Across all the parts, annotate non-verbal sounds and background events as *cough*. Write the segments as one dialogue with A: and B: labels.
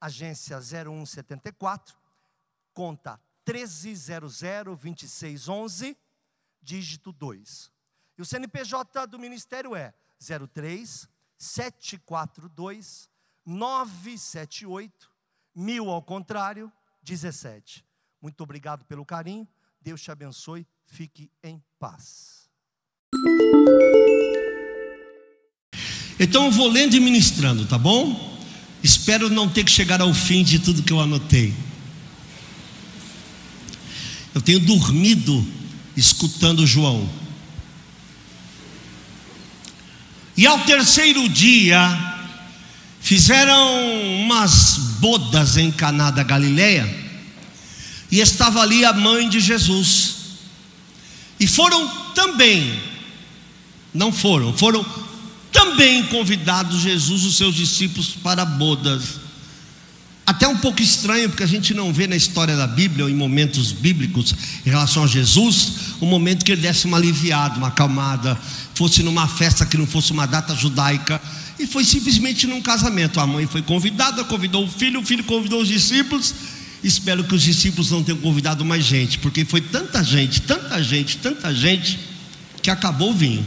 A: agência 0174, conta 13002611, dígito 2. E o CNPJ do Ministério é 03 742 978 mil ao contrário 17. Muito obrigado pelo carinho. Deus te abençoe. Fique em paz.
B: Então eu vou lendo e ministrando, tá bom? Espero não ter que chegar ao fim de tudo que eu anotei. Eu tenho dormido escutando João. E ao terceiro dia, fizeram umas bodas em Caná da Galileia, e estava ali a mãe de Jesus. E foram também, não foram, foram também convidados Jesus os seus discípulos para bodas. Até um pouco estranho, porque a gente não vê na história da Bíblia, ou em momentos bíblicos, em relação a Jesus, um momento que ele desse uma aliviada, uma acalmada, fosse numa festa que não fosse uma data judaica, e foi simplesmente num casamento. A mãe foi convidada, convidou o filho, o filho convidou os discípulos. Espero que os discípulos não tenham convidado mais gente, porque foi tanta gente, tanta gente, tanta gente, que acabou o vinho.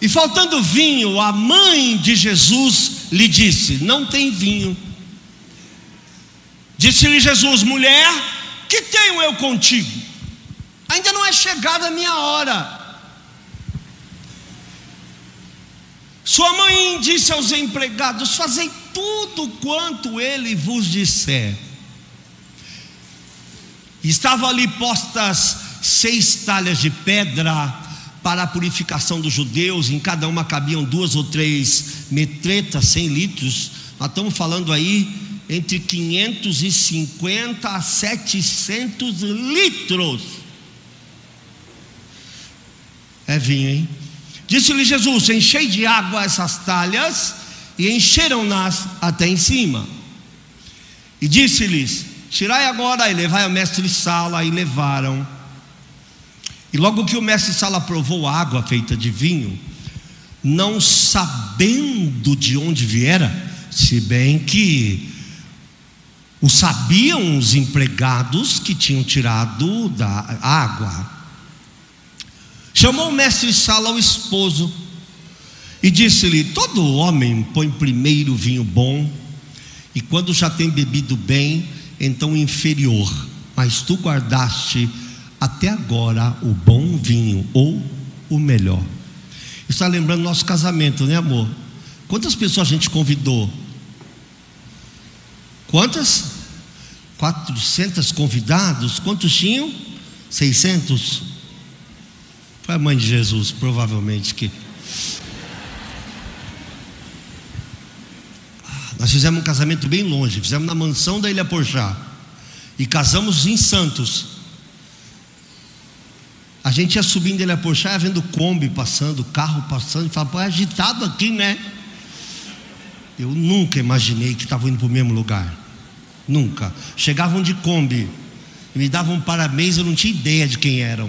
B: E faltando vinho, a mãe de Jesus lhe disse: Não tem vinho. Disse-lhe Jesus: Mulher, que tenho eu contigo? Ainda não é chegada a minha hora. Sua mãe disse aos empregados: Fazei tudo quanto ele vos disser. Estavam ali postas seis talhas de pedra para a purificação dos judeus, em cada uma cabiam duas ou três metretas, 100 litros. Nós estamos falando aí entre 550 a 700 litros. É vinho, hein? Disse-lhe Jesus: Enchei de água essas talhas, e encheram-nas até em cima. E disse-lhes: Tirai agora e levai ao mestre Sala, e levaram. E logo que o mestre Sala provou a água feita de vinho, não sabendo de onde viera, se bem que o sabiam os empregados que tinham tirado da água. Chamou o mestre Sala ao esposo e disse-lhe: Todo homem põe primeiro vinho bom, e quando já tem bebido bem, então inferior, mas tu guardaste até agora o bom vinho, ou o melhor. Está lembrando nosso casamento, né, amor? Quantas pessoas a gente convidou? Quantas? 400 convidados? Quantos tinham? 600? Foi a mãe de Jesus, provavelmente que. Ah, nós fizemos um casamento bem longe, fizemos na mansão da Ilha Porchá. E casamos em Santos. A gente ia subindo ele a Porchá, vendo Kombi passando, carro passando, e falava, pô, é agitado aqui, né? Eu nunca imaginei que estavam indo para o mesmo lugar. Nunca. Chegavam de Kombi, me davam parabéns, eu não tinha ideia de quem eram.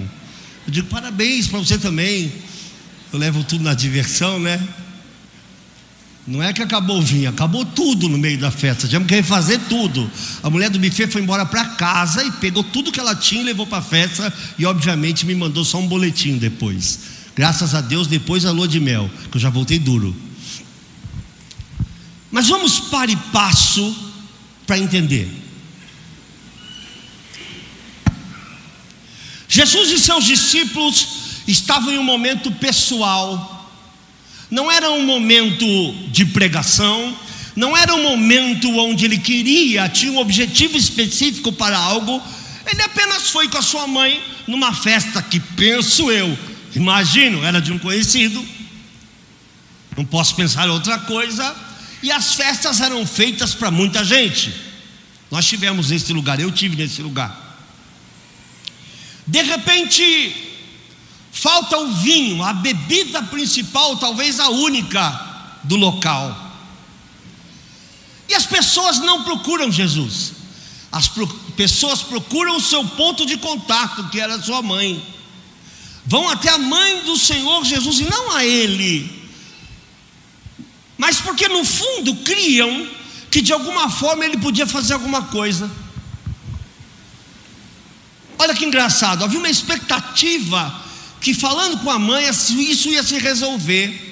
B: Eu digo, parabéns para você também. Eu levo tudo na diversão, né? Não é que acabou o vinho, acabou tudo no meio da festa. Tivemos que refazer tudo. A mulher do buffet foi embora para casa e pegou tudo que ela tinha e levou para a festa. E obviamente me mandou só um boletim depois. Graças a Deus, depois a lua de mel, que eu já voltei duro. Mas vamos para e passo para entender. Jesus e seus discípulos estavam em um momento pessoal não era um momento de pregação, não era um momento onde ele queria, tinha um objetivo específico para algo. Ele apenas foi com a sua mãe numa festa que, penso eu, imagino, era de um conhecido. Não posso pensar outra coisa. E as festas eram feitas para muita gente. Nós tivemos nesse lugar, eu tive nesse lugar. De repente, falta o vinho, a bebida principal, talvez a única do local. E as pessoas não procuram Jesus, as pro, pessoas procuram o seu ponto de contato, que era sua mãe. Vão até a mãe do Senhor Jesus e não a Ele, mas porque no fundo criam que de alguma forma ele podia fazer alguma coisa. Olha que engraçado, havia uma expectativa que falando com a mãe isso ia se resolver.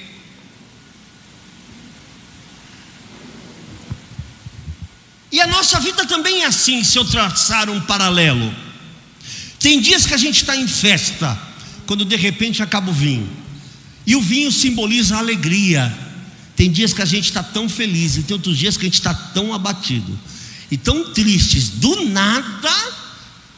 B: E a nossa vida também é assim, se eu traçar um paralelo. Tem dias que a gente está em festa, quando de repente acaba o vinho, e o vinho simboliza a alegria. Tem dias que a gente está tão feliz, e tem outros dias que a gente está tão abatido e tão tristes, do nada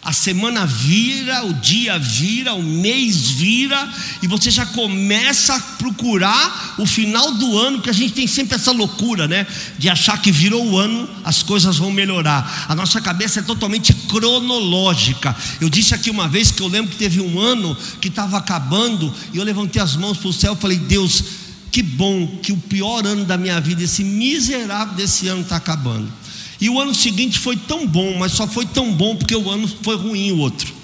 B: a semana vira, o dia vira, o mês vira, e você já começa a procurar o final do ano, que a gente tem sempre essa loucura, né? De achar que virou o ano, as coisas vão melhorar. A nossa cabeça é totalmente cronológica. Eu disse aqui uma vez que eu lembro que teve um ano que estava acabando, e eu levantei as mãos para o céu e falei: Deus, que bom que o pior ano da minha vida, esse miserável desse ano está acabando. E o ano seguinte foi tão bom, mas só foi tão bom porque o ano foi ruim o outro.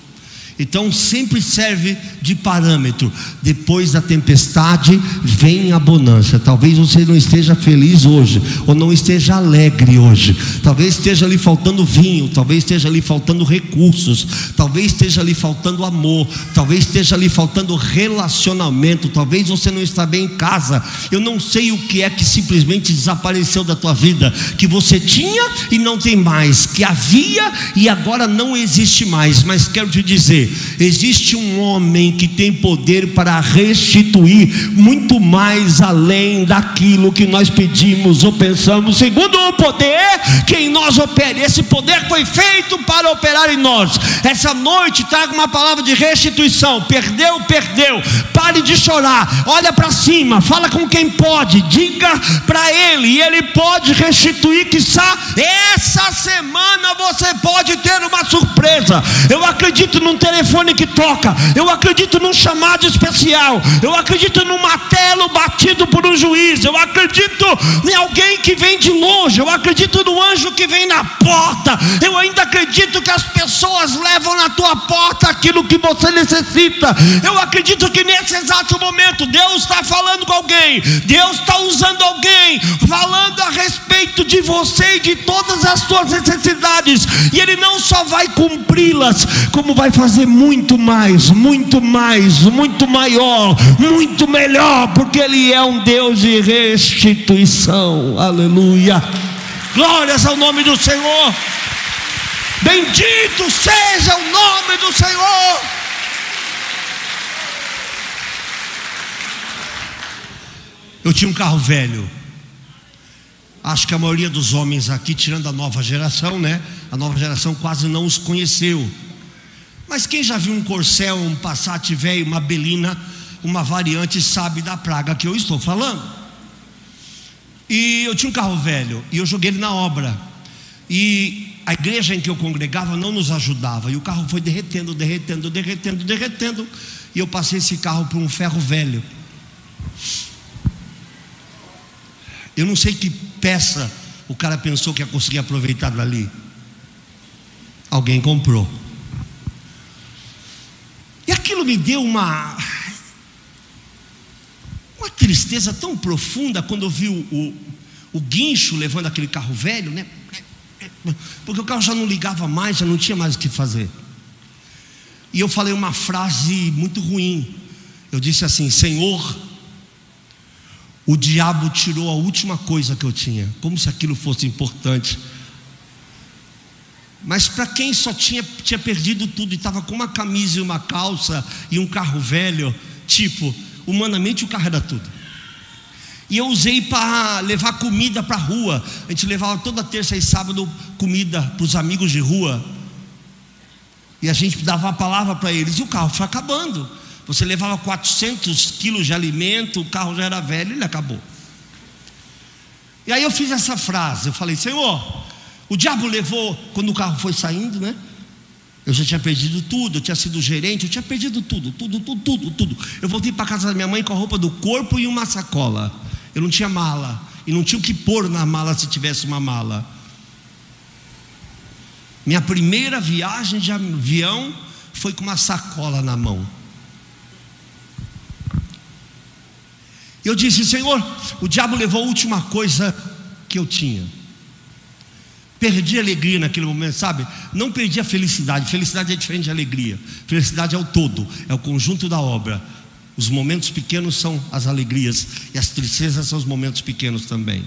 B: Então sempre serve de parâmetro. Depois da tempestade vem a bonança. Talvez você não esteja feliz hoje, ou não esteja alegre hoje. Talvez esteja ali faltando vinho, talvez esteja ali faltando recursos, talvez esteja ali faltando amor, talvez esteja ali faltando relacionamento, talvez você não está bem em casa. Eu não sei o que é que simplesmente desapareceu da tua vida, que você tinha e não tem mais, que havia e agora não existe mais, mas quero te dizer, existe um homem que tem poder para restituir muito mais além daquilo que nós pedimos ou pensamos, segundo o poder que em nós opera. Esse poder foi feito para operar em nós. Essa noite traga uma palavra de restituição. Perdeu, perdeu. Pare de chorar. Olha para cima, fala com quem pode, diga para ele, e ele pode restituir, que essa semana você pode ter uma surpresa. Eu acredito num telefone telefone que toca, eu acredito num chamado especial, eu acredito num martelo batido por um juiz, eu acredito em alguém que vem de longe, eu acredito no anjo que vem na porta, eu ainda acredito que as pessoas levam na tua porta aquilo que você necessita, eu acredito que nesse exato momento Deus está falando com alguém, Deus está usando alguém, falando a respeito de você e de todas as suas necessidades, e Ele não só vai cumpri-las, como vai fazer muito mais, muito mais, muito maior, muito melhor, porque Ele é um Deus de restituição. Aleluia. Glórias ao nome do Senhor. Bendito seja o nome do Senhor. Eu tinha um carro velho. Acho que a maioria dos homens aqui, tirando a nova geração, né? A nova geração quase não os conheceu. Mas quem já viu um Corcel, um Passat velho, uma Belina, uma variante, sabe da praga que eu estou falando. E eu tinha um carro velho e eu joguei ele na obra. E a igreja em que eu congregava não nos ajudava. E o carro foi derretendo, derretendo, derretendo, derretendo. E eu passei esse carro por um ferro velho. Eu não sei que peça o cara pensou que ia conseguir aproveitar dali. Alguém comprou. E aquilo me deu uma uma tristeza tão profunda quando eu vi o, o, o guincho levando aquele carro velho, né? Porque o carro já não ligava mais, já não tinha mais o que fazer. E eu falei uma frase muito ruim. Eu disse assim: Senhor, o diabo tirou a última coisa que eu tinha, como se aquilo fosse importante. Mas para quem só tinha, tinha perdido tudo e estava com uma camisa e uma calça e um carro velho, tipo, humanamente o carro era tudo. E eu usei para levar comida para a rua. A gente levava toda terça e sábado comida para os amigos de rua. E a gente dava a palavra para eles. E o carro foi acabando. Você levava 400 quilos de alimento, o carro já era velho, ele acabou. E aí eu fiz essa frase, eu falei, Senhor, o diabo levou, quando o carro foi saindo, né? Eu já tinha perdido tudo, eu tinha sido gerente, eu tinha perdido tudo, tudo, tudo, tudo, tudo. Eu voltei para casa da minha mãe com a roupa do corpo e uma sacola. Eu não tinha mala, e não tinha o que pôr na mala se tivesse uma mala. Minha primeira viagem de avião foi com uma sacola na mão. Eu disse, Senhor, o diabo levou a última coisa que eu tinha. Perdi a alegria naquele momento, sabe? Não perdi a felicidade. Felicidade é diferente de alegria. Felicidade é o todo, é o conjunto da obra. Os momentos pequenos são as alegrias e as tristezas são os momentos pequenos também.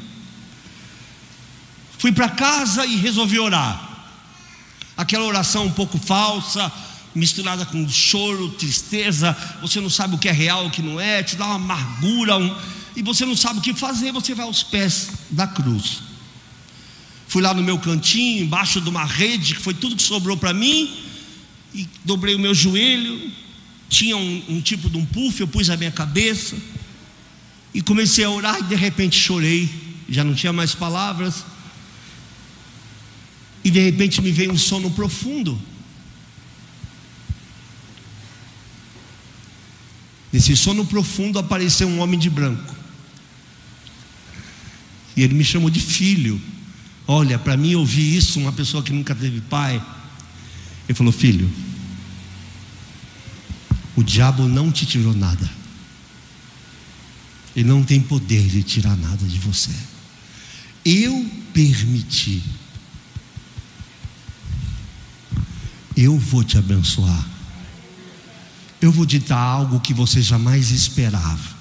B: Fui para casa e resolvi orar. Aquela oração um pouco falsa, misturada com choro, tristeza, você não sabe o que é real, o que não é, te dá uma amargura, um, e você não sabe o que fazer, você vai aos pés da cruz. Fui lá no meu cantinho, embaixo de uma rede, que foi tudo que sobrou para mim, e dobrei o meu joelho. Tinha um, um tipo de um puff, eu pus a minha cabeça, e comecei a orar, e de repente chorei, já não tinha mais palavras, e de repente me veio um sono profundo. Nesse sono profundo apareceu um homem de branco. E ele me chamou de filho. Olha, para mim ouvir isso, uma pessoa que nunca teve pai, ele falou: Filho, o diabo não te tirou nada, ele não tem poder de tirar nada de você. Eu permiti, eu vou te abençoar, eu vou te dar algo que você jamais esperava,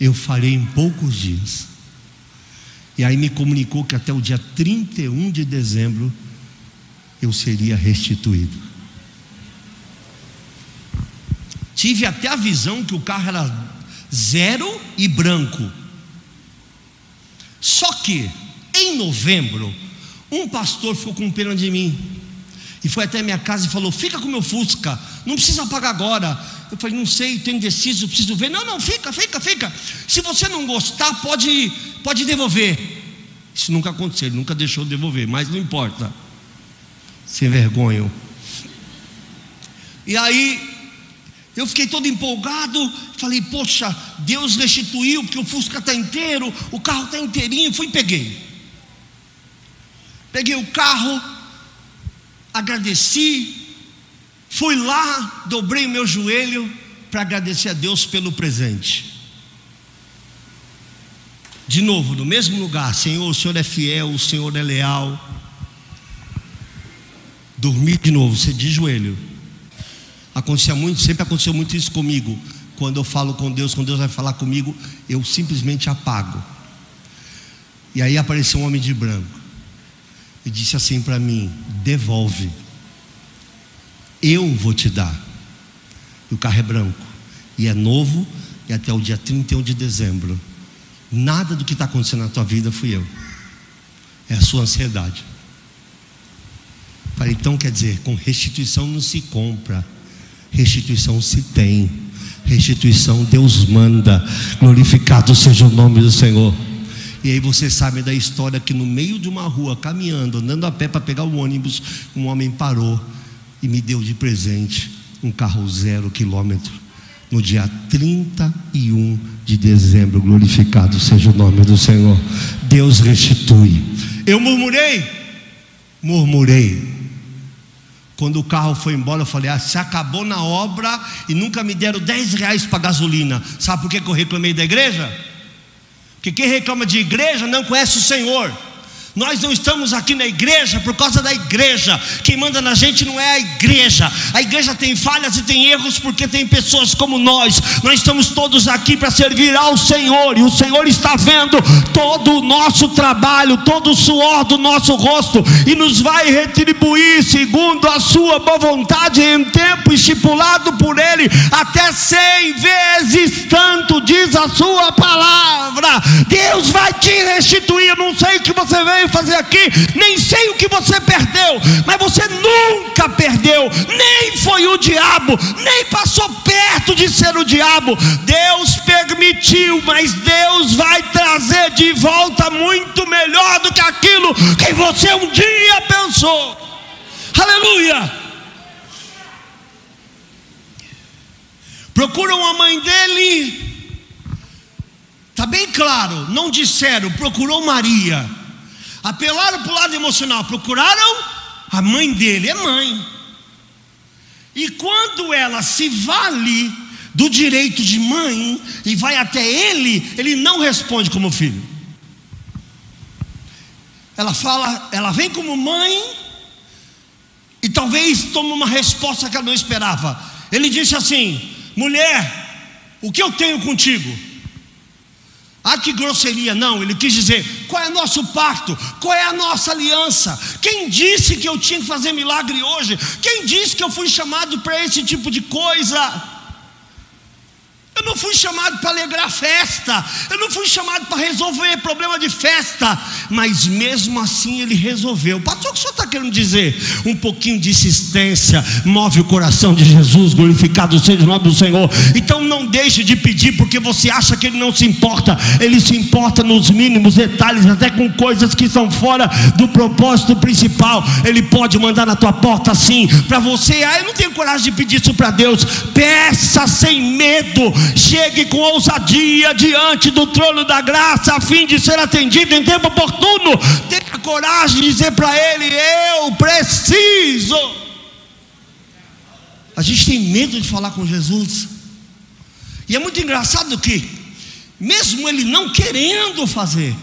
B: eu farei em poucos dias. E aí me comunicou que até o dia 31 de dezembro eu seria restituído. Tive até a visão que o carro era zero e branco. Só que, em novembro, um pastor ficou com pena de mim. E foi até minha casa e falou: Fica com meu Fusca, não precisa pagar agora. Eu falei: Não sei, estou indeciso, preciso ver. Não, não, fica, fica, fica. Se você não gostar, pode pode devolver. Isso nunca aconteceu, ele nunca deixou de devolver, mas não importa. Sem vergonha. E aí, eu fiquei todo empolgado, falei, poxa, Deus restituiu, porque o Fusca está inteiro, o carro está inteirinho, fui e peguei. Peguei o carro, agradeci, fui lá, dobrei meu joelho para agradecer a Deus pelo presente. De novo, no mesmo lugar, Senhor, o Senhor é fiel, o Senhor é leal. Dormir de novo, você de joelho. Acontecia muito, sempre aconteceu muito isso comigo. Quando eu falo com Deus, quando Deus vai falar comigo, eu simplesmente apago. E aí apareceu um homem de branco e disse assim para mim: devolve, eu vou te dar. E o carro é branco, e é novo, e até o dia 31 de dezembro Nada do que está acontecendo na tua vida fui eu. É a sua ansiedade. Falei, então quer dizer, com restituição não se compra, restituição se tem. Restituição Deus manda. Glorificado seja o nome do Senhor. E aí você sabe da história que no meio de uma rua, caminhando, andando a pé para pegar o ônibus, um homem parou e me deu de presente um carro zero quilômetro no dia 31 de dezembro. Glorificado seja o nome do Senhor. Deus restitui. Eu murmurei, murmurei. Quando o carro foi embora, eu falei: ah, se acabou na obra e nunca me deram 10 reais para gasolina. Sabe por que eu reclamei da igreja? Porque quem reclama de igreja não conhece o Senhor. Nós não estamos aqui na igreja por causa da igreja. Quem manda na gente não é a igreja. A igreja tem falhas e tem erros porque tem pessoas como nós. Nós estamos todos aqui para servir ao Senhor e o Senhor está vendo todo o nosso trabalho, todo o suor do nosso rosto e nos vai retribuir segundo a sua boa vontade em tempo estipulado por Ele, até cem vezes tanto, diz a sua palavra. Deus vai te restituir. Eu não sei o que você veio veio fazer aqui, nem sei o que você perdeu, mas você nunca perdeu, nem foi o diabo, nem passou perto de ser o diabo. Deus permitiu, mas Deus vai trazer de volta aquilo que você um dia pensou. Aleluia! Procuram a mãe dele. Está bem claro, não disseram, procurou Maria. Apelaram para o lado emocional, procuraram a mãe dele, é mãe. E quando ela se vale do direito de mãe e vai até ele, ele não responde como filho. Ela fala, ela vem como mãe e talvez tome uma resposta que ela não esperava. Ele disse assim: mulher, o que eu tenho contigo? Ah, que grosseria, não, ele quis dizer: qual é nosso pacto? Qual é a nossa aliança? Quem disse que eu tinha que fazer milagre hoje? Quem disse que eu fui chamado para esse tipo de coisa? Eu não fui chamado para alegrar festa, eu não fui chamado para resolver problema de festa, mas mesmo assim ele resolveu. Pastor, o que o senhor está querendo dizer? Um pouquinho de insistência move o coração de Jesus, glorificado seja o nome do Senhor. Então não deixe de pedir, porque você acha que ele não se importa, ele se importa nos mínimos detalhes, até com coisas que são fora do propósito principal. Ele pode mandar na tua porta assim, para você, ah, eu não tenho coragem de pedir isso para Deus, peça sem medo chegue com ousadia diante do trono da graça, a fim de ser atendido em tempo oportuno. Tenha coragem de dizer para Ele: Eu preciso. A gente tem medo de falar com Jesus, e é muito engraçado que, mesmo Ele não querendo fazer,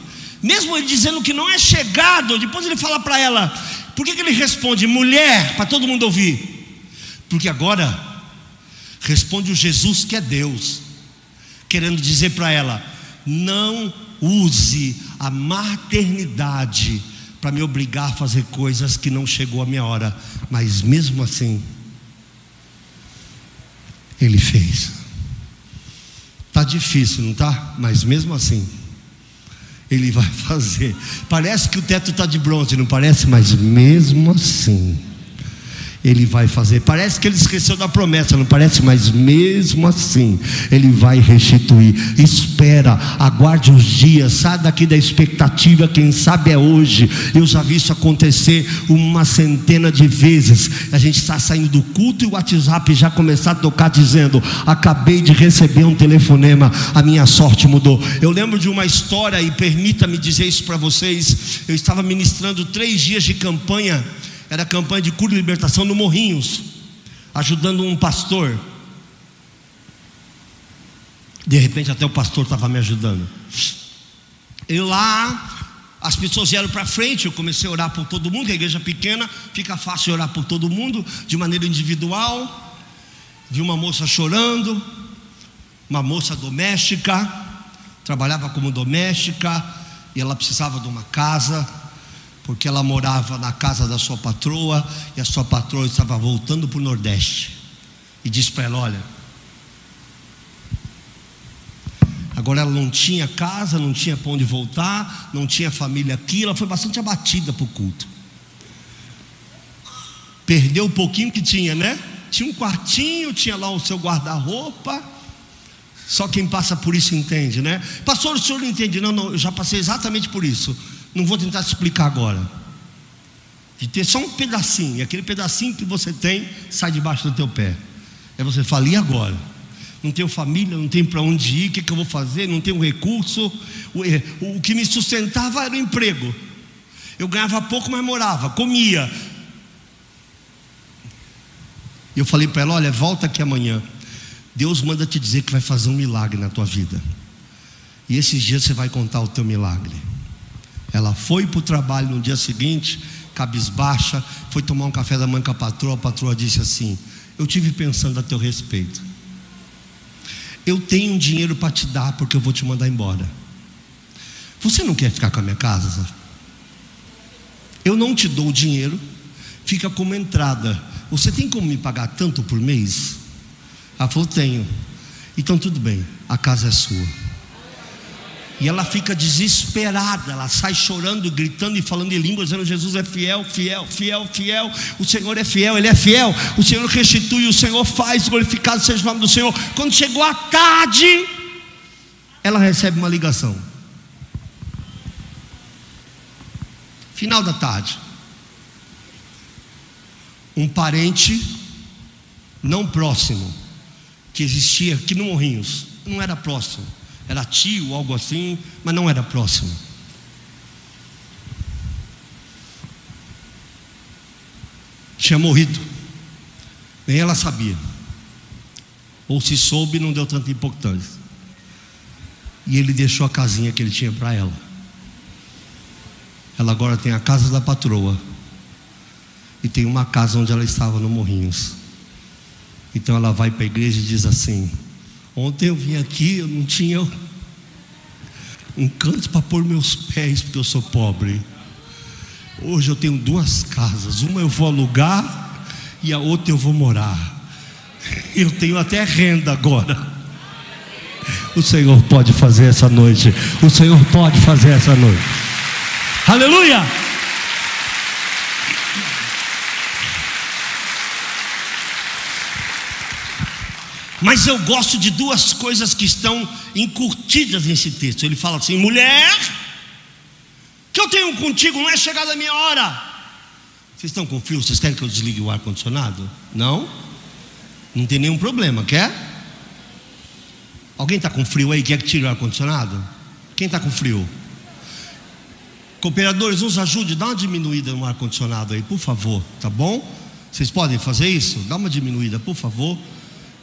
B: mesmo Ele dizendo que não é chegado, depois Ele fala para ela: Por que, que Ele responde, mulher, para todo mundo ouvir? Porque agora responde o Jesus que é Deus, querendo dizer para ela: não use a maternidade para me obrigar a fazer coisas que não chegou a minha hora, mas mesmo assim, ele fez. Tá difícil, não tá? Mas mesmo assim, ele vai *laughs* fazer. Parece que o teto está de bronze, não parece? Mas mesmo assim, ele vai fazer. Parece que ele esqueceu da promessa, não parece? Mas mesmo assim, ele vai restituir. Espera, aguarde os dias, sai daqui da expectativa, quem sabe é hoje. Eu já vi isso acontecer uma centena de vezes. A gente está saindo do culto e o WhatsApp já começar a tocar dizendo: Acabei de receber um telefonema, a minha sorte mudou. Eu lembro de uma história, e permita-me dizer isso para vocês. Eu estava ministrando três dias de campanha era campanha de cura e libertação no Morrinhos, ajudando um pastor. De repente até o pastor estava me ajudando. E lá as pessoas vieram para frente, eu comecei a orar por todo mundo, que a igreja pequena, fica fácil orar por todo mundo, de maneira individual. Vi uma moça chorando, uma moça doméstica, trabalhava como doméstica, e ela precisava de uma casa, porque ela morava na casa da sua patroa e a sua patroa estava voltando para o Nordeste. E disse para ela: Olha, agora ela não tinha casa, não tinha para onde voltar, não tinha família aqui, ela foi bastante abatida para o culto. Perdeu o pouquinho que tinha, né? Tinha um quartinho, tinha lá o seu guarda-roupa. Só quem passa por isso entende, né? Pastor, o senhor não entende? Não, não, eu já passei exatamente por isso. Não vou tentar te explicar agora. De ter só um pedacinho, e aquele pedacinho que você tem sai debaixo do teu pé. Aí você fala, e agora? Não tenho família, não tenho para onde ir, o que, que eu vou fazer? Não tenho recurso. O, eh, o que me sustentava era o emprego. Eu ganhava pouco, mas morava, comia. E eu falei para ela: olha, volta aqui amanhã. Deus manda te dizer que vai fazer um milagre na tua vida. E esses dias você vai contar o teu milagre. Ela foi para o trabalho no dia seguinte, cabisbaixa, foi tomar um café da manhã com a patroa. A patroa disse assim: Eu tive pensando a teu respeito. Eu tenho dinheiro para te dar porque eu vou te mandar embora. Você não quer ficar com a minha casa? Eu não te dou o dinheiro, fica como entrada. Você tem como me pagar tanto por mês? Ela falou: Tenho. Então tudo bem, a casa é sua. E ela fica desesperada, ela sai chorando, gritando e falando em línguas, dizendo: Jesus é fiel, fiel, fiel, fiel. O Senhor é fiel, Ele é fiel. O Senhor restitui, o Senhor faz, glorificado seja o nome do Senhor. Quando chegou a tarde, ela recebe uma ligação. final da tarde. Um parente não próximo que existia aqui no Morrinhos, não era próximo, era tio, algo assim, mas não era próximo. Tinha morrido, nem ela sabia, ou se soube, não deu tanta importância. E ele deixou a casinha que ele tinha para ela. Ela agora tem a casa da patroa. E tem uma casa onde ela estava no Morrinhos. Então ela vai para a igreja e diz assim: Ontem eu vim aqui, eu não tinha um canto para pôr meus pés, porque eu sou pobre. Hoje eu tenho duas casas, uma eu vou alugar e a outra eu vou morar. Eu tenho até renda agora. O Senhor pode fazer essa noite. O Senhor pode fazer essa noite. Aleluia! Mas eu gosto de duas coisas que estão encurtidas nesse texto. Ele fala assim: mulher, que eu tenho contigo não é chegada a minha hora. Vocês estão com frio? Vocês querem que eu desligue o ar-condicionado? Não? Não tem nenhum problema, quer? Alguém está com frio aí? Quer que tire o ar-condicionado? Quem está com frio? Cooperadores, nos ajude, dá uma diminuída no ar-condicionado aí, por favor, tá bom? Vocês podem fazer isso? Dá uma diminuída, por favor.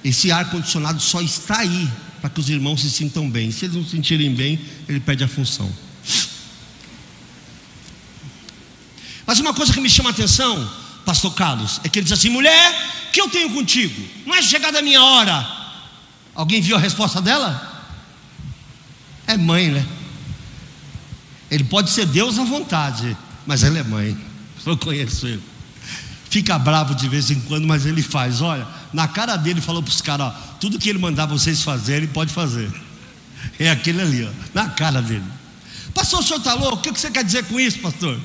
B: Esse ar-condicionado só está aí para que os irmãos se sintam bem. Se eles não se sentirem bem, ele perde a função. Mas uma coisa que me chama a atenção, Pastor Carlos, é que ele diz assim: mulher, que eu tenho contigo? Não é chegada a minha hora. Alguém viu a resposta dela? É mãe, né? Ele pode ser Deus à vontade, mas ela é mãe. Eu conheço ele. Fica bravo de vez em quando, mas ele faz. Olha, na cara dele falou para os caras: tudo que ele mandar vocês fazerem, pode fazer. É aquele ali, ó, na cara dele. Pastor, o senhor está louco? O que você quer dizer com isso, pastor?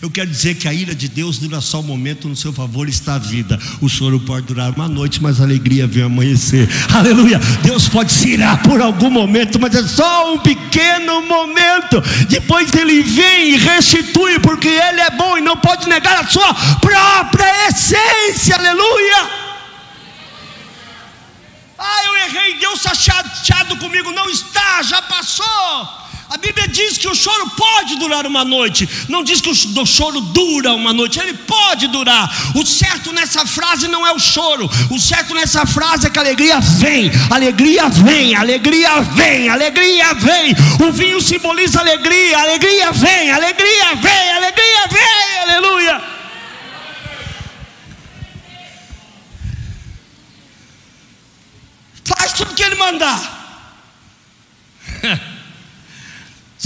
B: Eu quero dizer que a ira de Deus dura só um momento, no seu favor está a vida. O choro pode durar uma noite, mas a alegria vem amanhecer. Aleluia! Deus pode se irar por algum momento, mas é só um pequeno momento. Depois ele vem e restitui, porque ele é bom e não pode negar a sua própria essência. Aleluia! Ah, eu errei, Deus está chateado comigo. Não está, já passou. A Bíblia diz que o choro pode durar uma noite, não diz que o choro dura uma noite, ele pode durar. O certo nessa frase não é o choro, o certo nessa frase é que a alegria vem, alegria vem, alegria vem, alegria vem. O vinho simboliza alegria, alegria vem, alegria vem, alegria vem, aleluia. Faz tudo que ele mandar. *laughs*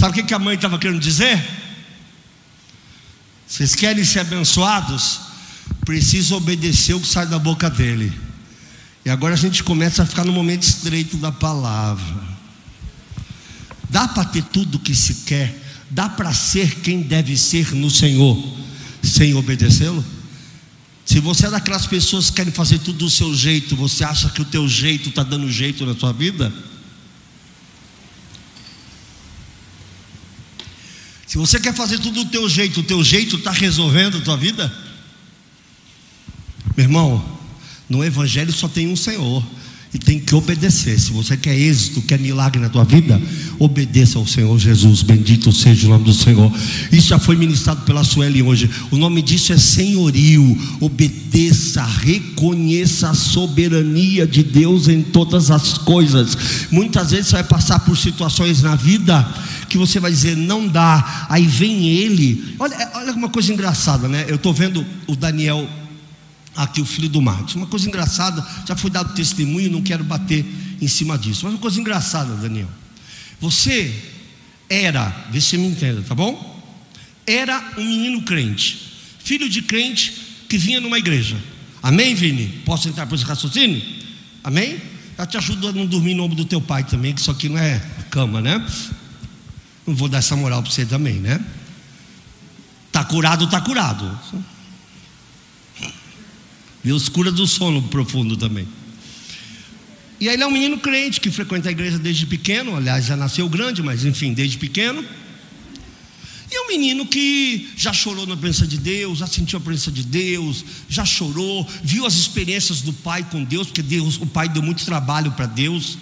B: Sabe o que a mãe estava querendo dizer? Vocês querem ser abençoados? Precisa obedecer o que sai da boca dele. E agora a gente começa a ficar no momento estreito da palavra. Dá para ter tudo o que se quer, dá para ser quem deve ser no Senhor, sem obedecê-lo? Se você é daquelas pessoas que querem fazer tudo do seu jeito, você acha que o teu jeito está dando jeito na sua vida? Se você quer fazer tudo do teu jeito, o teu jeito está resolvendo a tua vida? Meu irmão, no Evangelho só tem um Senhor e tem que obedecer. Se você quer êxito, quer milagre na tua vida, obedeça ao Senhor Jesus. Bendito seja o nome do Senhor. Isso já foi ministrado pela Sueli hoje. O nome disso é senhorio. Obedeça, reconheça a soberania de Deus em todas as coisas. Muitas vezes você vai passar por situações na vida que você vai dizer não dá. Aí vem ele. Olha, olha uma coisa engraçada, né? Eu estou vendo o Daniel aqui o filho do Marcos. Uma coisa engraçada, já foi dado testemunho, não quero bater em cima disso. Mas uma coisa engraçada, Daniel. Você era, vê se me entenda, tá bom? Era um menino crente, filho de crente que vinha numa igreja. Amém, Vini? Posso entrar por esse raciocínio? Amém? Eu te ajudo a não dormir no ombro do teu pai também, que isso aqui não é cama, né? Não vou dar essa moral para você também, né? Tá curado, tá curado. Deus cura do sono profundo também. E aí ele é um menino crente que frequenta a igreja desde pequeno, aliás, já nasceu grande, mas enfim, desde pequeno. E é um menino que já chorou na presença de Deus, já sentiu a presença de Deus, já chorou, viu as experiências do pai com Deus, porque Deus, o pai deu muito trabalho para Deus,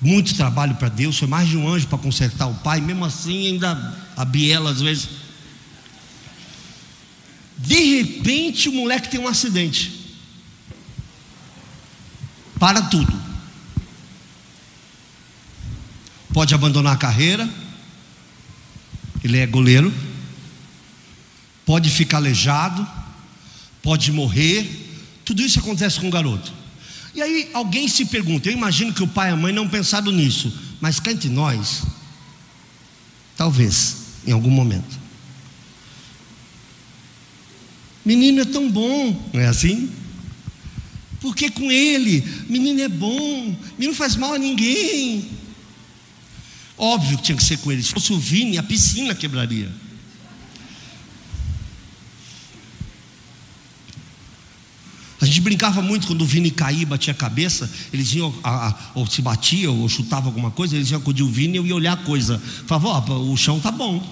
B: muito trabalho para Deus, foi mais de um anjo para consertar o pai, mesmo assim ainda a biela às vezes. De repente o moleque tem um acidente. Para tudo. Pode abandonar a carreira ele é goleiro, pode ficar aleijado, pode morrer, tudo isso acontece com o garoto. E aí alguém se pergunta, eu imagino que o pai e a mãe não pensaram nisso, mas cá entre nós, talvez, em algum momento. Menino é tão bom, não é assim? Porque com ele, menino é bom, menino faz mal a ninguém. Óbvio que tinha que ser com ele. Se fosse o Vini, a piscina quebraria. A gente brincava muito quando o Vini caía e batia a cabeça, eles iam, a, a, ou se batia, ou chutava alguma coisa, eles iam acudir o Vini e eu ia olhar a coisa. Falava, ó, o chão tá bom.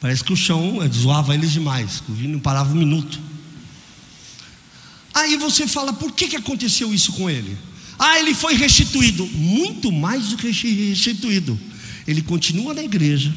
B: Parece que o chão zoava eles demais. O Vini não parava um minuto. Aí você fala, por que, que aconteceu isso com ele? Ah, ele foi restituído. Muito mais do que restituído. Ele continua na igreja,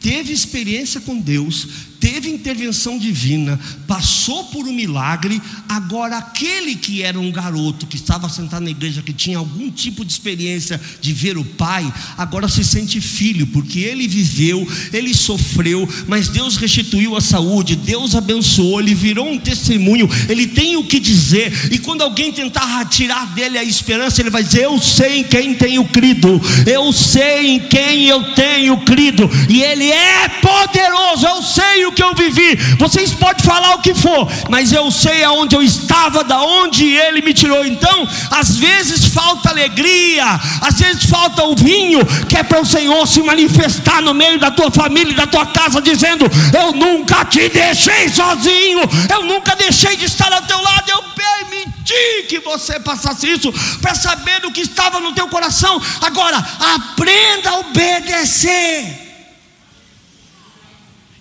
B: teve experiência com Deus, teve intervenção divina, passou por um milagre. Agora, aquele que era um garoto que estava sentado na igreja, que tinha algum tipo de experiência de ver o pai, agora se sente filho, porque ele viveu, ele sofreu, mas Deus restituiu a saúde, Deus abençoou, ele virou um testemunho, ele tem o que dizer. E quando alguém tentar tirar dele a esperança, ele vai dizer: Eu sei em quem tenho crido, eu sei em quem eu tenho crido, e ele é poderoso, eu sei o que eu vivi. Vocês podem falar o que for, mas eu sei aonde eu estava, da onde ele me tirou. Então, às vezes falta alegria, às vezes falta o vinho, que é para o Senhor se manifestar no meio da tua família, da tua casa, dizendo: Eu nunca te deixei sozinho, eu nunca deixei de estar ao teu lado, eu permiti que você passasse isso, para saber o que estava no teu coração. Agora, aprenda a obedecer.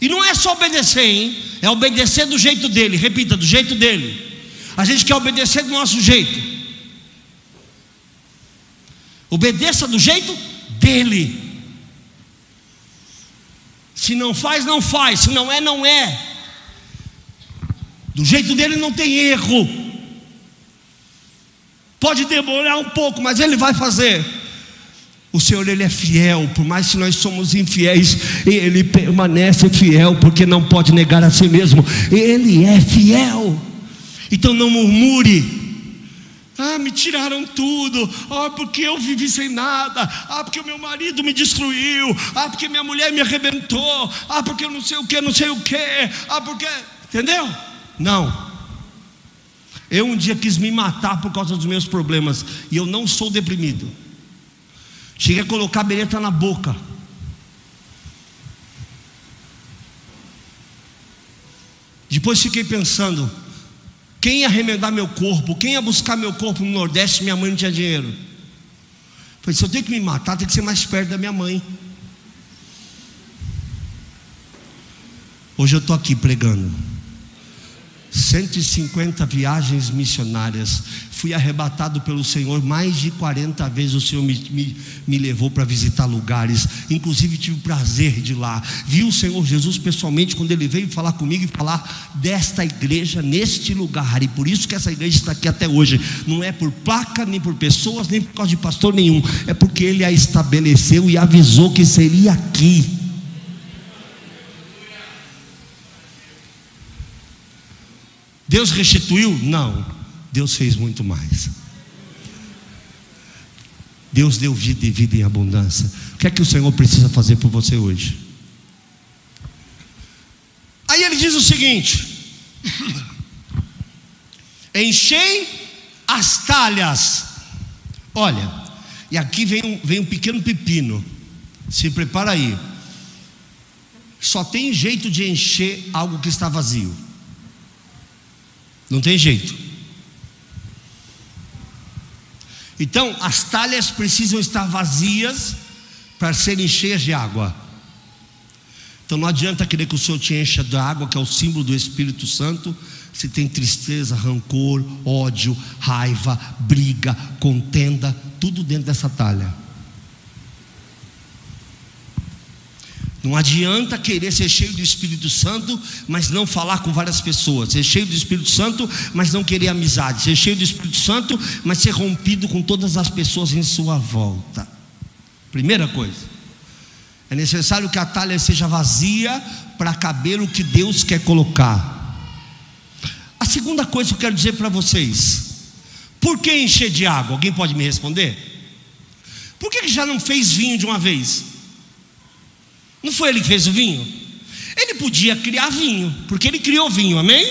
B: E não é só obedecer, hein? É obedecer do jeito dele. Repita, do jeito dele. A gente quer obedecer do nosso jeito. Obedeça do jeito dele. Se não faz, não faz. Se não é, não é. Do jeito dele não tem erro. Pode demorar um pouco, mas ele vai fazer. O Senhor ele é fiel, por mais que nós somos infiéis, ele permanece fiel, porque não pode negar a si mesmo. Ele é fiel. Então não murmure. Ah, me tiraram tudo. Ah, porque eu vivi sem nada. Ah, porque o meu marido me destruiu. Ah, porque minha mulher me arrebentou. Ah, porque eu não sei o que, não sei o que. Ah, porque. Entendeu? Não. Eu um dia quis me matar por causa dos meus problemas. E eu não sou deprimido. Cheguei a colocar a bereta na boca. Depois fiquei pensando: quem ia remendar meu corpo? Quem ia buscar meu corpo no Nordeste? Minha mãe não tinha dinheiro. Falei: se eu tenho que me matar, tem que ser mais perto da minha mãe. Hoje eu estou aqui pregando. 150 viagens missionárias. Fui arrebatado pelo Senhor mais de 40 vezes. O Senhor me, me, me levou para visitar lugares. Inclusive tive o prazer de ir lá. Vi o Senhor Jesus pessoalmente quando ele veio falar comigo e falar desta igreja neste lugar. E por isso que essa igreja está aqui até hoje. Não é por placa, nem por pessoas, nem por causa de pastor nenhum. É porque ele a estabeleceu e avisou que seria aqui. Deus restituiu? Não. Deus fez muito mais. Deus deu vida e vida em abundância. O que é que o Senhor precisa fazer por você hoje? Aí ele diz o seguinte: *coughs* Enchei as talhas. Olha, e aqui vem um, vem um pequeno pepino. Se prepara aí. Só tem jeito de encher algo que está vazio. Não tem jeito. Então, as talhas precisam estar vazias para serem cheias de água. Então não adianta querer que o Senhor te encha da água, que é o símbolo do Espírito Santo, se tem tristeza, rancor, ódio, raiva, briga, contenda, tudo dentro dessa talha. Não adianta querer ser cheio do Espírito Santo, mas não falar com várias pessoas. Ser cheio do Espírito Santo, mas não querer amizade. Ser cheio do Espírito Santo, mas ser rompido com todas as pessoas em sua volta. Primeira coisa. É necessário que a talha seja vazia para caber o que Deus quer colocar. A segunda coisa que eu quero dizer para vocês: por que encher de água? Alguém pode me responder? Por que, que já não fez vinho de uma vez? Não foi ele que fez o vinho? Ele podia criar vinho, porque ele criou vinho, amém?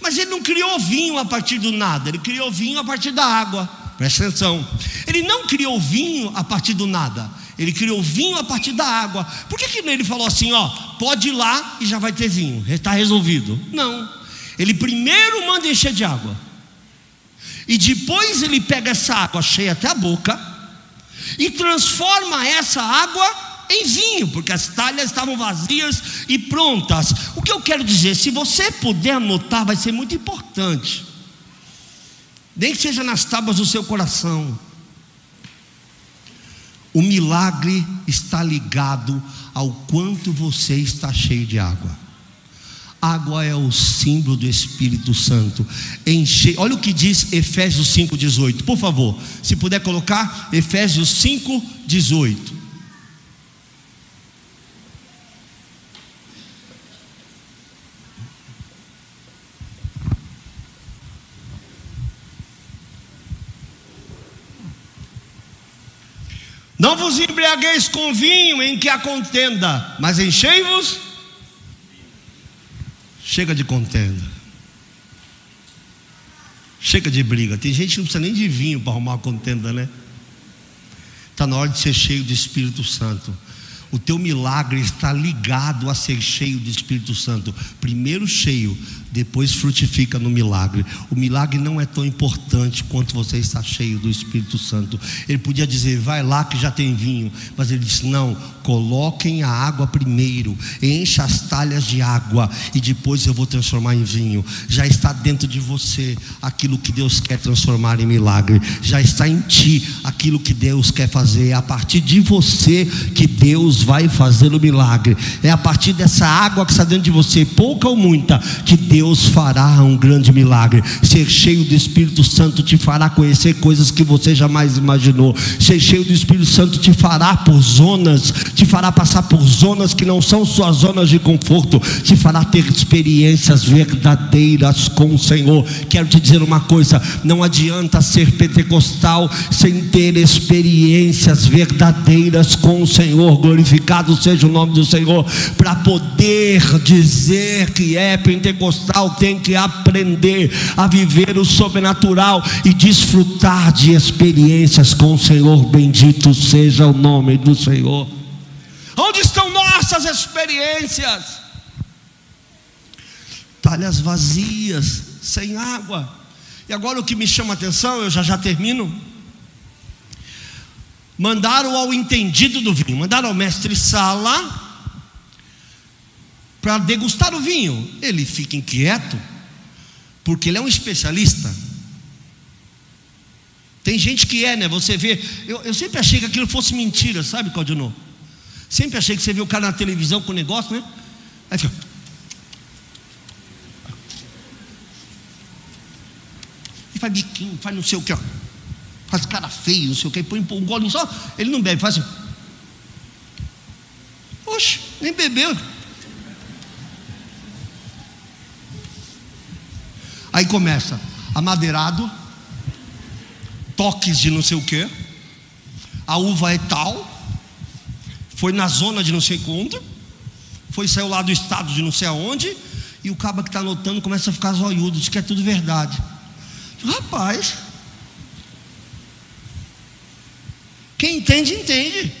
B: Mas ele não criou vinho a partir do nada, ele criou vinho a partir da água. Presta atenção. Ele não criou vinho a partir do nada. Ele criou vinho a partir da água. Por que, que ele falou assim, ó, pode ir lá e já vai ter vinho? Está resolvido. Não. Ele primeiro manda encher de água. E depois ele pega essa água cheia até a boca e transforma essa água em vinho, porque as talhas estavam vazias e prontas. O que eu quero dizer, se você puder anotar, vai ser muito importante. Nem que seja nas tábuas do seu coração. O milagre está ligado ao quanto você está cheio de água. Água é o símbolo do Espírito Santo. Enche... Olha o que diz Efésios 5,18. Por favor, se puder colocar Efésios 5,18. Não vos embriagueis com vinho em que há contenda, mas enchei-vos. Chega de contenda. Chega de briga. Tem gente que não precisa nem de vinho para arrumar uma contenda, né? Está na hora de ser cheio do Espírito Santo. O teu milagre está ligado a ser cheio do Espírito Santo. Primeiro cheio, depois frutifica no milagre. O milagre não é tão importante quanto você está cheio do Espírito Santo. Ele podia dizer, vai lá que já tem vinho, mas ele disse: não, coloquem a água primeiro, encha as talhas de água e depois eu vou transformar em vinho. Já está dentro de você aquilo que Deus quer transformar em milagre, já está em ti aquilo que Deus quer fazer. É a partir de você que Deus vai fazer o milagre, é a partir dessa água que está dentro de você, pouca ou muita, que Deus Deus fará um grande milagre. Ser cheio do Espírito Santo te fará conhecer coisas que você jamais imaginou. Ser cheio do Espírito Santo te fará por zonas, te fará passar por zonas que não são suas zonas de conforto, te fará ter experiências verdadeiras com o Senhor. Quero te dizer uma coisa: não adianta ser pentecostal sem ter experiências verdadeiras com o Senhor. Glorificado seja o nome do Senhor, para poder dizer que é pentecostal tem que aprender a viver o sobrenatural e desfrutar de experiências com o Senhor. Bendito seja o nome do Senhor. Onde estão nossas experiências? Talhas vazias, sem água. E agora o que me chama a atenção, eu já já termino. Mandaram ao entendido do vinho, mandaram ao mestre Sala para degustar o vinho. Ele fica inquieto, porque ele é um especialista. Tem gente que é, né? Você vê. Eu, eu sempre achei que aquilo fosse mentira, sabe, Claudionô? Sempre achei que você vê o cara na televisão com o negócio, né? Aí fica. E faz biquinho, faz não sei o que, ó. Faz cara feio, não sei o que, põe um gole só. Ele não bebe, faz assim. Oxe, nem bebeu. Aí começa amadeirado, toques de não sei o que, a uva é tal, foi na zona de não sei quando, foi saiu lá do estado de não sei aonde, e o cabo que está anotando começa a ficar zoiudo, diz que é tudo verdade. Rapaz, quem entende, entende.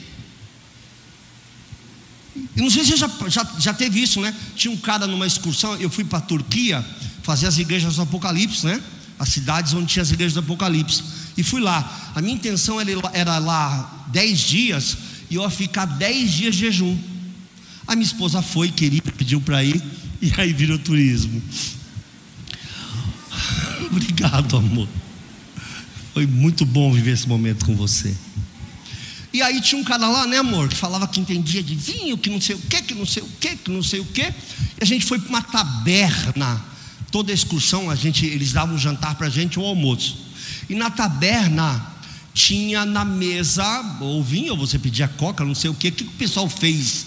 B: Eu não sei se você já, já, já teve isso, né? Tinha um cara numa excursão, eu fui para a Turquia, fazer as igrejas do Apocalipse, né? As cidades onde tinha as igrejas do Apocalipse. E fui lá. A minha intenção era, lá dez dias e eu ia ficar dez dias de jejum. A minha esposa foi, queria, pediu para ir, e aí virou turismo. *laughs* Obrigado, amor. Foi muito bom viver esse momento com você. E aí tinha um cara lá, né, amor, que falava que entendia de vinho, que não sei o que, que não sei o que, que não sei o que. E a gente foi para uma taberna. Toda excursão, a gente, eles davam um jantar para a gente, ou um almoço. E na taberna tinha na mesa, ou vinho, ou você pedia coca, não sei o que. O que o pessoal fez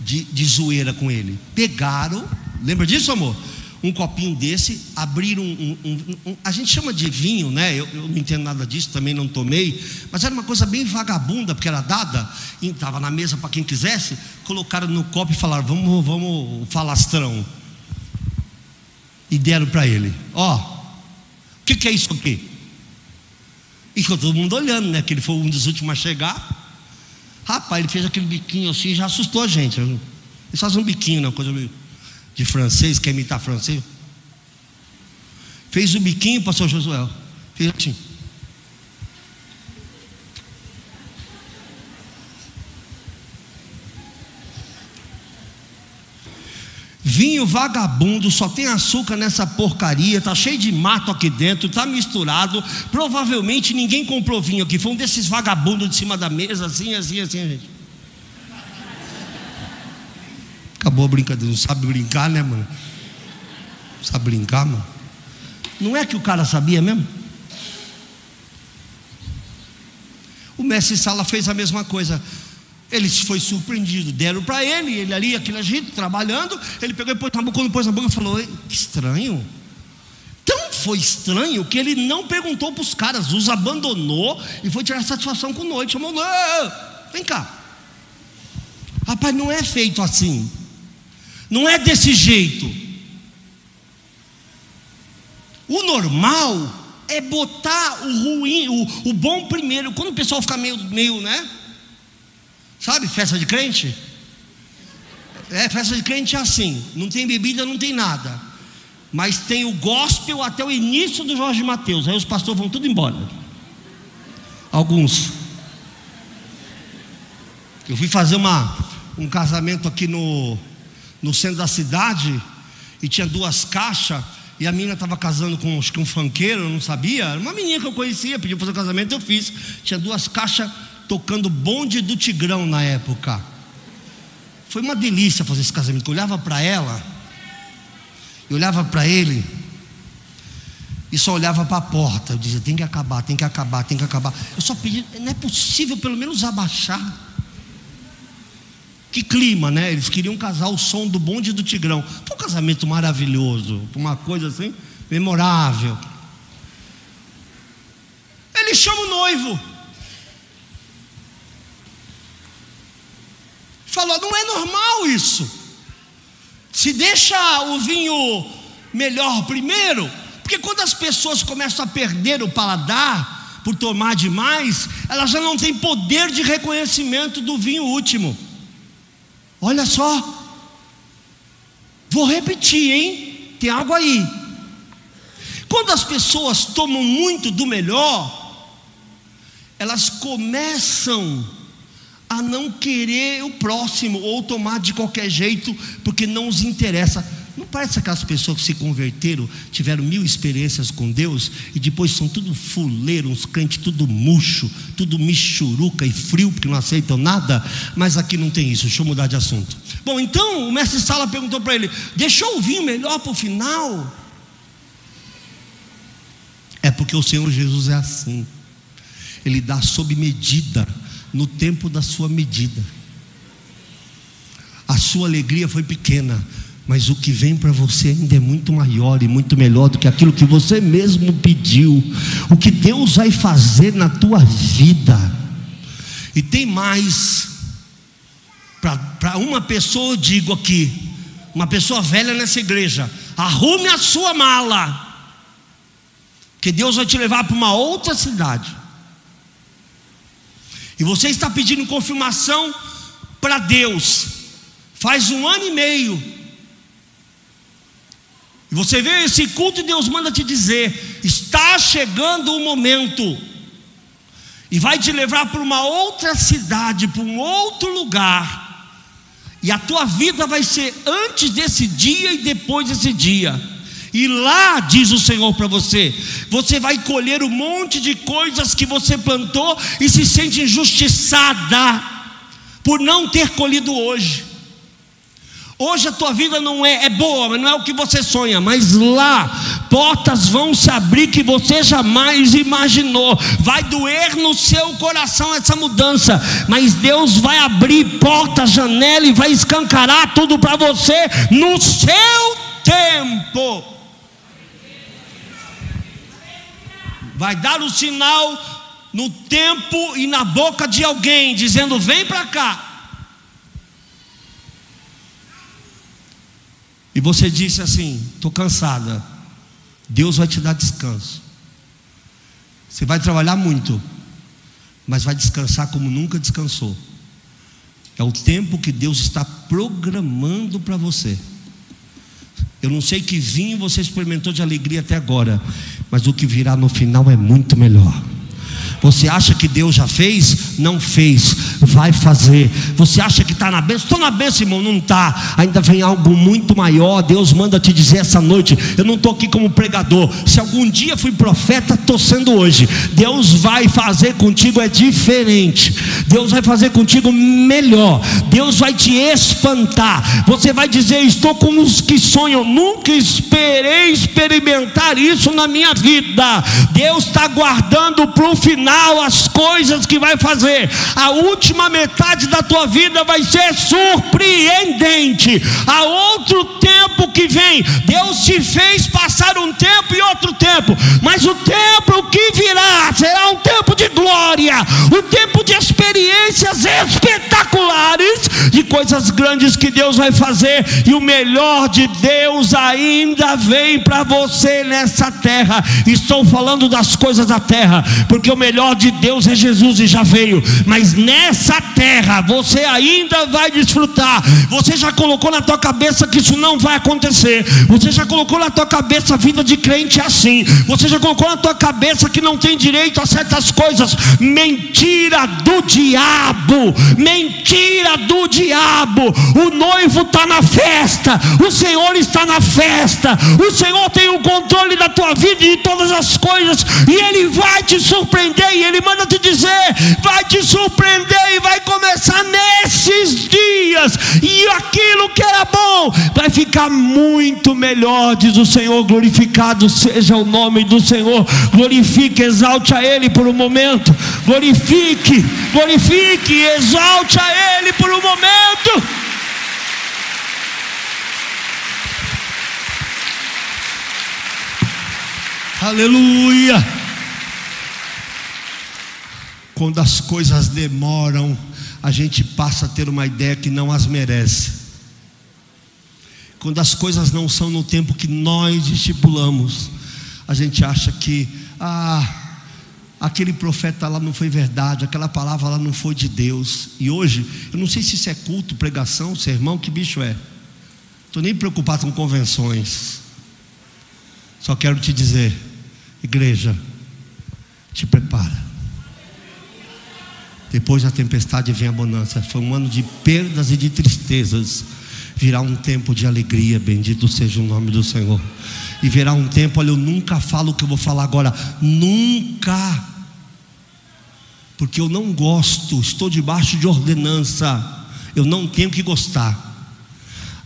B: de, de zoeira com ele? Pegaram, lembra disso, amor? um copinho desse, abriram um, um, um, a gente chama de vinho, né? Eu, eu, não entendo nada disso, também não tomei, mas era uma coisa bem vagabunda, porque era dada, estava na mesa para quem quisesse, colocaram no copo e falaram: vamos, vamos, falastrão. E deram para ele: ó, oh, o que, que é isso aqui? E ficou todo mundo olhando, né? Que ele foi um dos últimos a chegar. Rapaz, ele fez aquele biquinho assim, já assustou a gente. Ele faz um biquinho, uma coisa meio de francês, quer imitar francês? Fez o biquinho, pastor Josué. Fez assim. Vagabundo, só tem açúcar nessa porcaria, tá cheio de mato aqui dentro, tá misturado. Provavelmente ninguém comprou vinho aqui, foi um desses vagabundos de cima da mesa, assim, assim, assim, gente. Acabou a brincadeira. Não sabe brincar, né, mano? Não sabe brincar, mano? Não é que o cara sabia mesmo? O mestre Sala fez a mesma coisa. Ele foi surpreendido, deram para ele, ele ali, aquele agito, trabalhando. Ele pegou e pôs na boca, quando pôs na boca, falou: estranho. Tão foi estranho que ele não perguntou para os caras, os abandonou e foi tirar satisfação com noite. Chamou, vem cá. Rapaz, não é feito assim. Não é desse jeito. O normal é botar o ruim, o, o bom primeiro. Quando o pessoal fica meio, meio, né? Sabe, festa de crente? É, festa de crente é assim: não tem bebida, não tem nada. Mas tem o gospel até o início do Jorge Mateus. Aí os pastores vão tudo embora. Alguns. Eu fui fazer uma, um casamento aqui no, no centro da cidade e tinha duas caixas. E a menina estava casando com acho que um fanqueiro, eu não sabia. Uma menina que eu conhecia, pediu para fazer casamento, eu fiz. Tinha duas caixas tocando bonde do Tigrão na época. Foi uma delícia fazer esse casamento. Eu olhava para ela, eu olhava para ele, e só olhava para a porta. Eu dizia: tem que acabar, tem que acabar, tem que acabar. Eu só pedi, não é possível pelo menos abaixar. Que clima, né? Eles queriam casar o som do bonde do Tigrão. Foi um casamento maravilhoso, uma coisa assim, memorável. Ele chama o noivo. Falou: não é normal isso. Se deixa o vinho melhor primeiro, porque quando as pessoas começam a perder o paladar por tomar demais, elas já não têm poder de reconhecimento do vinho último. Olha só. Vou repetir, hein? Tem água aí. Quando as pessoas tomam muito do melhor, elas começam a não querer o próximo ou tomar de qualquer jeito, porque não os interessa. Não parece aquelas pessoas que se converteram, tiveram mil experiências com Deus e depois são tudo fuleiro, uns crentes tudo murcho, tudo michuruca e frio, porque não aceitam nada, mas aqui não tem isso, deixa eu mudar de assunto. Bom, então o mestre Sala perguntou para ele: deixou o vinho melhor para o final? É porque o Senhor Jesus é assim, Ele dá sob medida, no tempo da sua medida. A sua alegria foi pequena, mas o que vem para você ainda é muito maior e muito melhor do que aquilo que você mesmo pediu. O que Deus vai fazer na tua vida. E tem mais. Para uma pessoa, eu digo aqui, uma pessoa velha nessa igreja, arrume a sua mala, que Deus vai te levar para uma outra cidade. E você está pedindo confirmação para Deus, faz um ano e meio, e você vê esse culto e Deus manda te dizer: está chegando o momento, e vai te levar para uma outra cidade, para um outro lugar. E a tua vida vai ser antes desse dia e depois desse dia. E lá, diz o Senhor para você, você vai colher um monte de coisas que você plantou e se sente injustiçada por não ter colhido hoje. Hoje a tua vida não é, é boa, mas não é o que você sonha, mas lá portas vão se abrir que você jamais imaginou. Vai doer no seu coração essa mudança, mas Deus vai abrir porta, janela e vai escancarar tudo para você no seu tempo. Vai dar o sinal no tempo e na boca de alguém, dizendo: Vem para cá. e você disse assim: estou cansada, Deus vai te dar descanso. Você vai trabalhar muito, mas vai descansar como nunca descansou. É o tempo que Deus está programando para você. Eu não sei que vinho você experimentou de alegria até agora, mas o que virá no final é muito melhor. Você acha que Deus já fez? Não fez, vai fazer. Você acha que está na bênção? Estou na bênção, irmão, não está. Ainda vem algo muito maior. Deus manda te dizer essa noite. Eu não estou aqui como pregador. Se algum dia fui profeta, estou sendo hoje. Deus vai fazer contigo é diferente. Deus vai fazer contigo melhor. Deus vai te espantar. Você vai dizer: Estou com os que sonham. Nunca esperei experimentar isso na minha vida. Deus está guardando para o final final as coisas que vai fazer. A última metade da tua vida vai ser surpreendente. Há outro tempo que vem. Deus te fez passar um tempo e outro tempo, mas o tempo que virá será um tempo de glória, um tempo de experiências espetaculares, de coisas grandes que Deus vai fazer, e o melhor de Deus ainda vem para você nessa terra. Estou falando das coisas da terra, porque o melhor melhor de Deus é Jesus e já veio, mas nessa terra você ainda vai desfrutar. Você já colocou na tua cabeça que isso não vai acontecer. Você já colocou na tua cabeça a vida de crente é assim. Você já colocou na tua cabeça que não tem direito a certas coisas. Mentira do diabo. Mentira do diabo. O noivo está na festa. O Senhor está na festa. O Senhor tem o controle da tua vida e de todas as coisas. E Ele vai te e Ele manda te dizer: vai te surpreender e vai começar nesses dias, e aquilo que era bom vai ficar muito melhor, diz o Senhor. Glorificado seja o nome do Senhor, glorifique, exalte a Ele por um momento, glorifique, glorifique, exalte a Ele por um momento. Aleluia. Quando as coisas demoram, a gente passa a ter uma ideia que não as merece. Quando as coisas não são no tempo que nós estipulamos, a gente acha que, ah, aquele profeta lá não foi verdade, aquela palavra lá não foi de Deus. E hoje, eu não sei se isso é culto, pregação, sermão, que bicho é. Estou nem preocupado com convenções. Só quero te dizer, igreja, te prepara. Depois da tempestade vem a bonança. Foi um ano de perdas e de tristezas. Virá um tempo de alegria, bendito seja o nome do Senhor. E virá um tempo, olha, eu nunca falo o que eu vou falar agora, nunca, porque eu não gosto, estou debaixo de ordenança, eu não tenho que gostar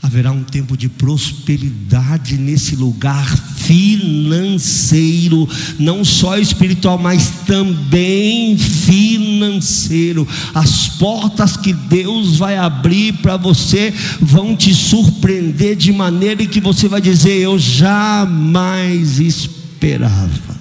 B: haverá um tempo de prosperidade nesse lugar financeiro, não só espiritual, mas também financeiro. As portas que Deus vai abrir para você vão te surpreender de maneira que você vai dizer: Eu jamais esperava.